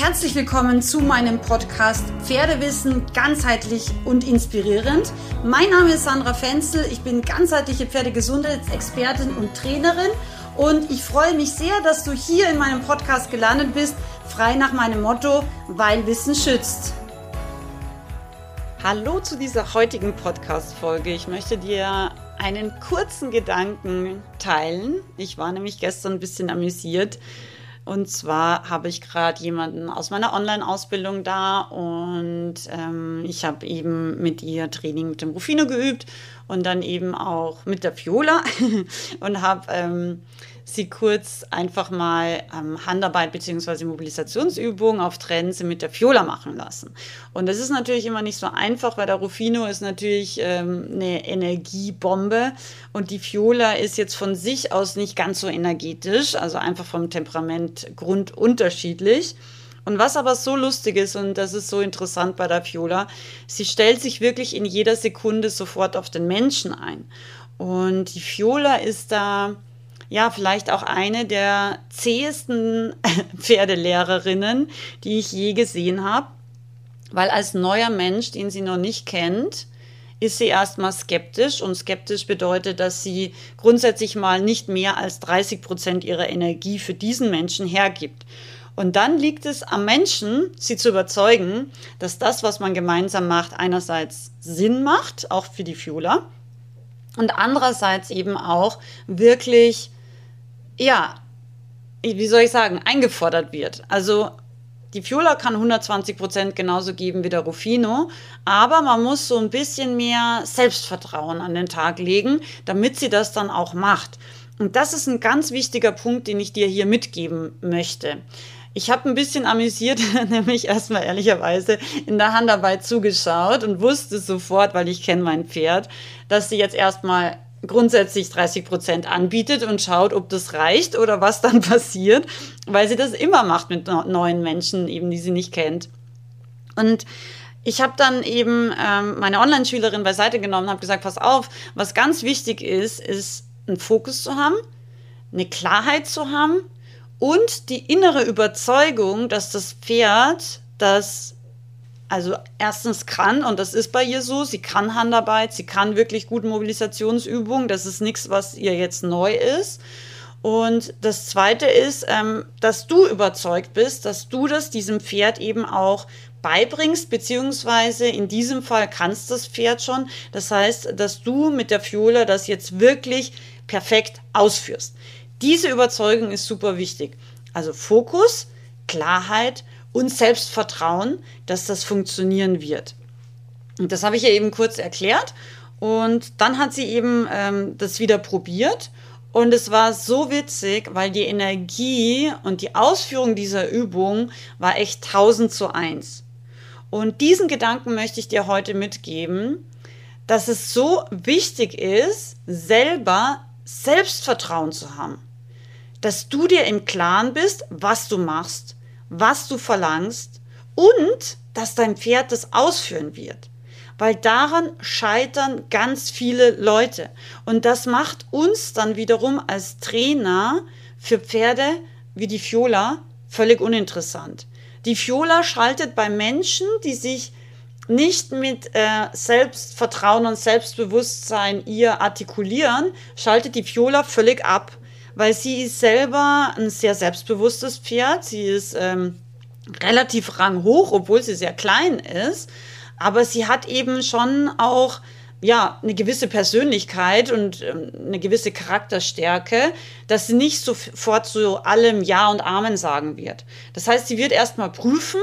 Herzlich willkommen zu meinem Podcast Pferdewissen ganzheitlich und inspirierend. Mein Name ist Sandra Fenzel, ich bin ganzheitliche Pferdegesundheitsexpertin und Trainerin und ich freue mich sehr, dass du hier in meinem Podcast gelandet bist, frei nach meinem Motto, weil Wissen schützt. Hallo zu dieser heutigen Podcast-Folge. Ich möchte dir einen kurzen Gedanken teilen. Ich war nämlich gestern ein bisschen amüsiert. Und zwar habe ich gerade jemanden aus meiner Online-Ausbildung da und ähm, ich habe eben mit ihr Training mit dem Rufino geübt und dann eben auch mit der Fiola und habe ähm, sie kurz einfach mal ähm, Handarbeit bzw. Mobilisationsübungen auf Trense mit der Fiola machen lassen. Und das ist natürlich immer nicht so einfach, weil der Rufino ist natürlich ähm, eine Energiebombe und die Fiola ist jetzt von sich aus nicht ganz so energetisch, also einfach vom Temperament grundunterschiedlich. Und was aber so lustig ist, und das ist so interessant bei der Fiola, sie stellt sich wirklich in jeder Sekunde sofort auf den Menschen ein. Und die Fiola ist da ja, vielleicht auch eine der zähesten Pferdelehrerinnen, die ich je gesehen habe. Weil als neuer Mensch, den sie noch nicht kennt, ist sie erstmal skeptisch. Und skeptisch bedeutet, dass sie grundsätzlich mal nicht mehr als 30 Prozent ihrer Energie für diesen Menschen hergibt. Und dann liegt es am Menschen, sie zu überzeugen, dass das, was man gemeinsam macht, einerseits Sinn macht, auch für die Fiola, und andererseits eben auch wirklich ja, wie soll ich sagen, eingefordert wird. Also die Fiola kann 120 Prozent genauso geben wie der Rufino, aber man muss so ein bisschen mehr Selbstvertrauen an den Tag legen, damit sie das dann auch macht. Und das ist ein ganz wichtiger Punkt, den ich dir hier mitgeben möchte. Ich habe ein bisschen amüsiert, nämlich erstmal ehrlicherweise in der Handarbeit zugeschaut und wusste sofort, weil ich kenne mein Pferd, dass sie jetzt erstmal grundsätzlich 30 Prozent anbietet und schaut, ob das reicht oder was dann passiert, weil sie das immer macht mit neuen Menschen, eben die sie nicht kennt. Und ich habe dann eben ähm, meine Online-Schülerin beiseite genommen, habe gesagt, pass auf, was ganz wichtig ist, ist einen Fokus zu haben, eine Klarheit zu haben und die innere Überzeugung, dass das Pferd das also erstens kann, und das ist bei ihr so, sie kann Handarbeit, sie kann wirklich gut Mobilisationsübungen, das ist nichts, was ihr jetzt neu ist. Und das Zweite ist, ähm, dass du überzeugt bist, dass du das diesem Pferd eben auch beibringst, beziehungsweise in diesem Fall kannst das Pferd schon. Das heißt, dass du mit der Fiola das jetzt wirklich perfekt ausführst. Diese Überzeugung ist super wichtig. Also Fokus, Klarheit und Selbstvertrauen, dass das funktionieren wird. Und das habe ich ihr eben kurz erklärt. Und dann hat sie eben ähm, das wieder probiert. Und es war so witzig, weil die Energie und die Ausführung dieser Übung war echt 1000 zu 1. Und diesen Gedanken möchte ich dir heute mitgeben, dass es so wichtig ist, selber Selbstvertrauen zu haben. Dass du dir im Klaren bist, was du machst was du verlangst und dass dein Pferd das ausführen wird. Weil daran scheitern ganz viele Leute. Und das macht uns dann wiederum als Trainer für Pferde wie die Fiola völlig uninteressant. Die Fiola schaltet bei Menschen, die sich nicht mit äh, Selbstvertrauen und Selbstbewusstsein ihr artikulieren, schaltet die Fiola völlig ab weil sie ist selber ein sehr selbstbewusstes Pferd. Sie ist ähm, relativ ranghoch, obwohl sie sehr klein ist. Aber sie hat eben schon auch ja, eine gewisse Persönlichkeit und ähm, eine gewisse Charakterstärke, dass sie nicht sofort zu allem Ja und Amen sagen wird. Das heißt, sie wird erstmal prüfen,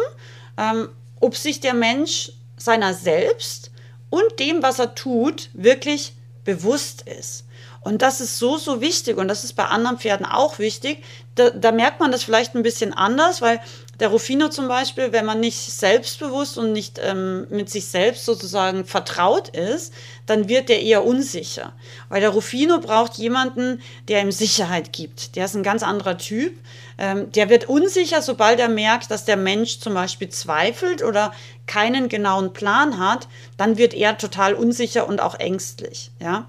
ähm, ob sich der Mensch seiner selbst und dem, was er tut, wirklich bewusst ist. Und das ist so, so wichtig und das ist bei anderen Pferden auch wichtig. Da, da merkt man das vielleicht ein bisschen anders, weil der Rufino zum Beispiel, wenn man nicht selbstbewusst und nicht ähm, mit sich selbst sozusagen vertraut ist, dann wird der eher unsicher. Weil der Rufino braucht jemanden, der ihm Sicherheit gibt. Der ist ein ganz anderer Typ. Ähm, der wird unsicher, sobald er merkt, dass der Mensch zum Beispiel zweifelt oder keinen genauen Plan hat, dann wird er total unsicher und auch ängstlich. Ja.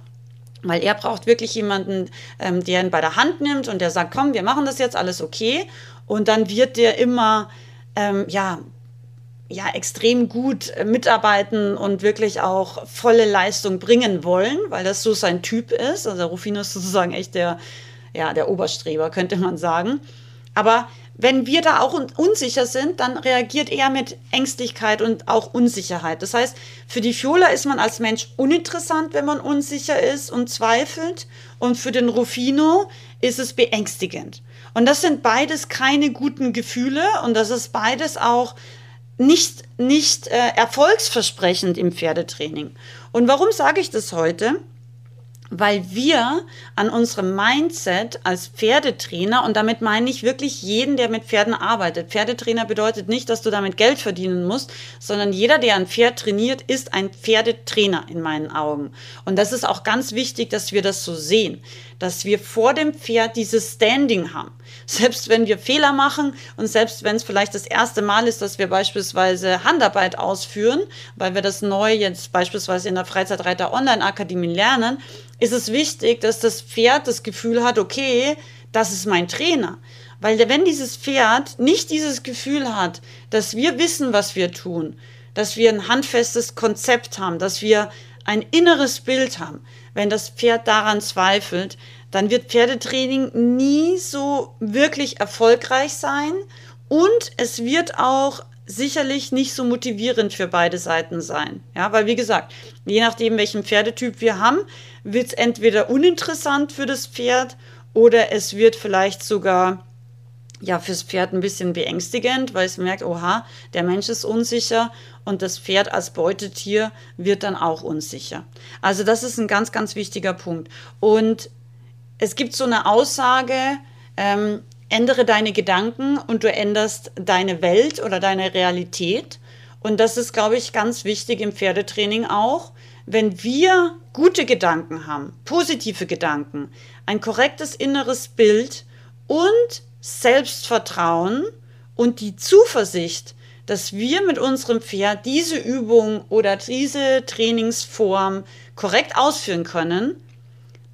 Weil er braucht wirklich jemanden, ähm, der ihn bei der Hand nimmt und der sagt, komm, wir machen das jetzt, alles okay. Und dann wird der immer ähm, ja, ja, extrem gut äh, mitarbeiten und wirklich auch volle Leistung bringen wollen, weil das so sein Typ ist. Also Rufino ist sozusagen echt der, ja, der Oberstreber, könnte man sagen. Aber wenn wir da auch unsicher sind, dann reagiert er mit Ängstlichkeit und auch Unsicherheit. Das heißt, für die Fiola ist man als Mensch uninteressant, wenn man unsicher ist und zweifelt. Und für den Rufino ist es beängstigend. Und das sind beides keine guten Gefühle und das ist beides auch nicht, nicht äh, erfolgsversprechend im Pferdetraining. Und warum sage ich das heute? Weil wir an unserem Mindset als Pferdetrainer, und damit meine ich wirklich jeden, der mit Pferden arbeitet. Pferdetrainer bedeutet nicht, dass du damit Geld verdienen musst, sondern jeder, der ein Pferd trainiert, ist ein Pferdetrainer in meinen Augen. Und das ist auch ganz wichtig, dass wir das so sehen, dass wir vor dem Pferd dieses Standing haben. Selbst wenn wir Fehler machen und selbst wenn es vielleicht das erste Mal ist, dass wir beispielsweise Handarbeit ausführen, weil wir das neu jetzt beispielsweise in der Freizeitreiter Online Akademie lernen, ist es wichtig, dass das Pferd das Gefühl hat, okay, das ist mein Trainer. Weil wenn dieses Pferd nicht dieses Gefühl hat, dass wir wissen, was wir tun, dass wir ein handfestes Konzept haben, dass wir ein inneres Bild haben, wenn das Pferd daran zweifelt, dann wird Pferdetraining nie so wirklich erfolgreich sein und es wird auch sicherlich nicht so motivierend für beide Seiten sein. Ja, weil wie gesagt, je nachdem, welchen Pferdetyp wir haben, wird es entweder uninteressant für das Pferd oder es wird vielleicht sogar ja fürs Pferd ein bisschen beängstigend, weil es merkt, oha, der Mensch ist unsicher und das Pferd als Beutetier wird dann auch unsicher. Also das ist ein ganz, ganz wichtiger Punkt. Und es gibt so eine Aussage, ähm, ändere deine Gedanken und du änderst deine Welt oder deine Realität. Und das ist, glaube ich, ganz wichtig im Pferdetraining auch. Wenn wir gute Gedanken haben, positive Gedanken, ein korrektes inneres Bild und Selbstvertrauen und die Zuversicht, dass wir mit unserem Pferd diese Übung oder diese Trainingsform korrekt ausführen können,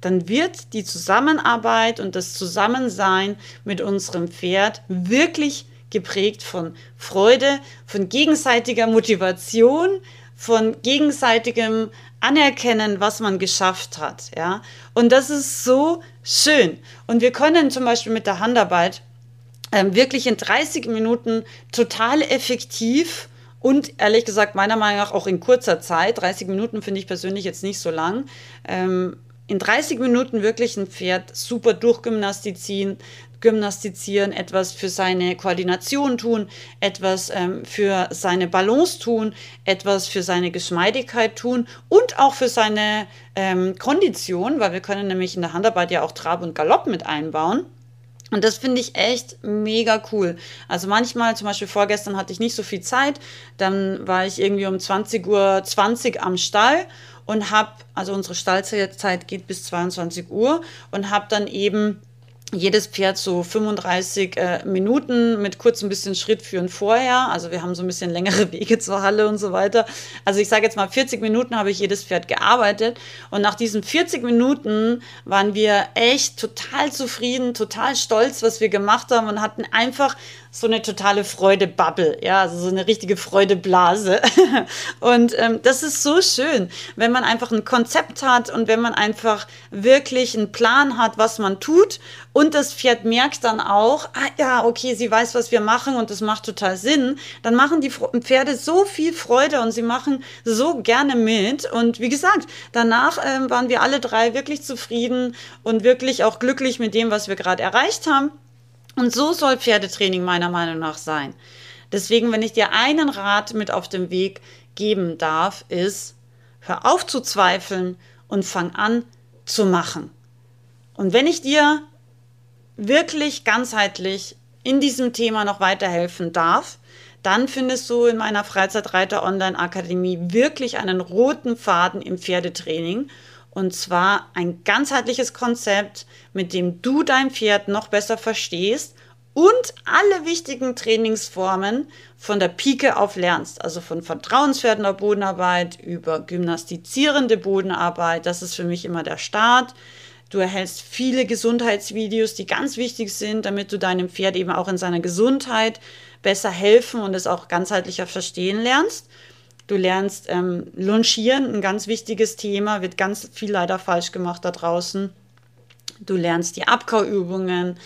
dann wird die Zusammenarbeit und das Zusammensein mit unserem Pferd wirklich geprägt von Freude, von gegenseitiger Motivation, von gegenseitigem Anerkennen, was man geschafft hat. Ja? Und das ist so schön. Und wir können zum Beispiel mit der Handarbeit ähm, wirklich in 30 Minuten total effektiv und ehrlich gesagt, meiner Meinung nach auch in kurzer Zeit, 30 Minuten finde ich persönlich jetzt nicht so lang, ähm, in 30 Minuten wirklich ein Pferd super durchgymnastizieren, gymnastizieren, etwas für seine Koordination tun, etwas ähm, für seine Balance tun, etwas für seine Geschmeidigkeit tun und auch für seine ähm, Kondition, weil wir können nämlich in der Handarbeit ja auch Trab und Galopp mit einbauen. Und das finde ich echt mega cool. Also manchmal, zum Beispiel vorgestern hatte ich nicht so viel Zeit, dann war ich irgendwie um 20.20 Uhr 20 am Stall und habe, also unsere Stallzeit geht bis 22 Uhr und habe dann eben jedes Pferd so 35 äh, Minuten mit kurz ein bisschen Schritt führen vorher. Also wir haben so ein bisschen längere Wege zur Halle und so weiter. Also ich sage jetzt mal 40 Minuten habe ich jedes Pferd gearbeitet und nach diesen 40 Minuten waren wir echt total zufrieden, total stolz, was wir gemacht haben und hatten einfach so eine totale Freudebubble, ja, also so eine richtige Freudeblase. und ähm, das ist so schön, wenn man einfach ein Konzept hat und wenn man einfach wirklich einen Plan hat, was man tut. Und das Pferd merkt dann auch, ah ja, okay, sie weiß, was wir machen und das macht total Sinn. Dann machen die Pferde so viel Freude und sie machen so gerne mit. Und wie gesagt, danach ähm, waren wir alle drei wirklich zufrieden und wirklich auch glücklich mit dem, was wir gerade erreicht haben. Und so soll Pferdetraining meiner Meinung nach sein. Deswegen, wenn ich dir einen Rat mit auf den Weg geben darf, ist, hör auf zu zweifeln und fang an zu machen. Und wenn ich dir wirklich ganzheitlich in diesem Thema noch weiterhelfen darf, dann findest du in meiner Freizeitreiter Online Akademie wirklich einen roten Faden im Pferdetraining und zwar ein ganzheitliches Konzept, mit dem du dein Pferd noch besser verstehst und alle wichtigen Trainingsformen von der Pike auf lernst. Also von vertrauenswertender Bodenarbeit über gymnastizierende Bodenarbeit. Das ist für mich immer der Start. Du erhältst viele Gesundheitsvideos, die ganz wichtig sind, damit du deinem Pferd eben auch in seiner Gesundheit besser helfen und es auch ganzheitlicher verstehen lernst. Du lernst ähm, Longieren, ein ganz wichtiges Thema, wird ganz viel leider falsch gemacht da draußen. Du lernst die Abkauübungen,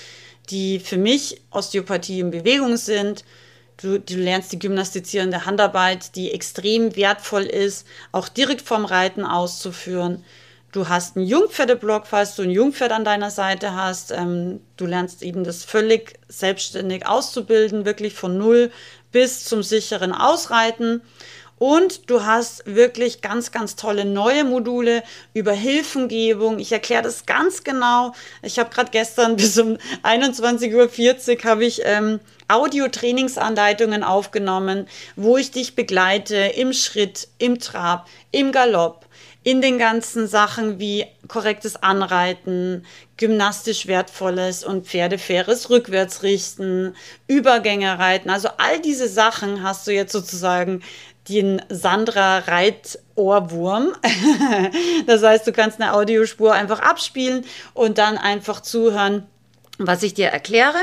die für mich Osteopathie in Bewegung sind. Du, du, lernst die gymnastizierende Handarbeit, die extrem wertvoll ist, auch direkt vom Reiten auszuführen. Du hast einen Jungpferdeblock, falls du ein Jungpferd an deiner Seite hast. Ähm, du lernst eben das völlig selbstständig auszubilden, wirklich von null bis zum sicheren Ausreiten. Und du hast wirklich ganz, ganz tolle neue Module über Hilfengebung. Ich erkläre das ganz genau. Ich habe gerade gestern bis um 21.40 Uhr habe ich ähm, Audio-Trainingsanleitungen aufgenommen, wo ich dich begleite im Schritt, im Trab, im Galopp, in den ganzen Sachen wie korrektes Anreiten, gymnastisch wertvolles und pferdefaires Rückwärtsrichten, Übergänge reiten. Also all diese Sachen hast du jetzt sozusagen den Sandra Reit-Ohrwurm. das heißt, du kannst eine Audiospur einfach abspielen und dann einfach zuhören, was ich dir erkläre.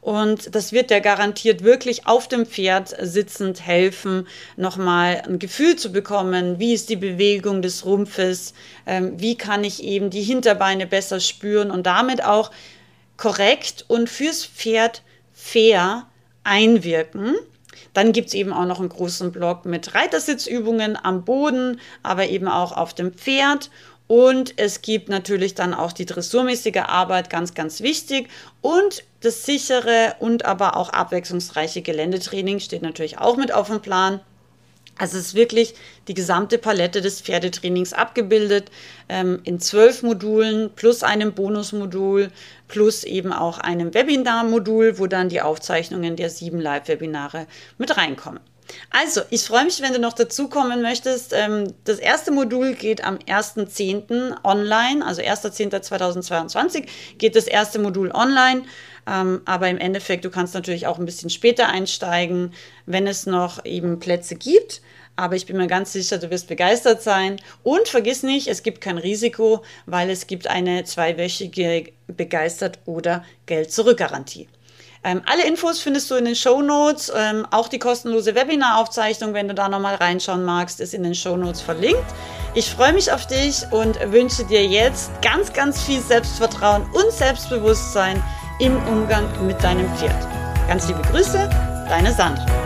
Und das wird dir garantiert wirklich auf dem Pferd sitzend helfen, nochmal ein Gefühl zu bekommen, wie ist die Bewegung des Rumpfes, ähm, wie kann ich eben die Hinterbeine besser spüren und damit auch korrekt und fürs Pferd fair einwirken. Dann gibt es eben auch noch einen großen Block mit Reitersitzübungen am Boden, aber eben auch auf dem Pferd. Und es gibt natürlich dann auch die dressurmäßige Arbeit, ganz, ganz wichtig. Und das sichere und aber auch abwechslungsreiche Geländetraining steht natürlich auch mit auf dem Plan. Also es ist wirklich die gesamte Palette des Pferdetrainings abgebildet ähm, in zwölf Modulen plus einem Bonusmodul plus eben auch einem Webinar-Modul, wo dann die Aufzeichnungen der sieben Live-Webinare mit reinkommen. Also, ich freue mich, wenn du noch dazukommen möchtest. Ähm, das erste Modul geht am 1.10. online, also 1.10.2022 geht das erste Modul online. Ähm, aber im Endeffekt, du kannst natürlich auch ein bisschen später einsteigen, wenn es noch eben Plätze gibt. Aber ich bin mir ganz sicher, du wirst begeistert sein. Und vergiss nicht, es gibt kein Risiko, weil es gibt eine zweiwöchige Begeistert- oder Geld-Zurück-Garantie. Ähm, alle Infos findest du in den Show Notes. Ähm, auch die kostenlose Webinaraufzeichnung, wenn du da nochmal reinschauen magst, ist in den Show Notes verlinkt. Ich freue mich auf dich und wünsche dir jetzt ganz, ganz viel Selbstvertrauen und Selbstbewusstsein im Umgang mit deinem Pferd. Ganz liebe Grüße, deine Sandra.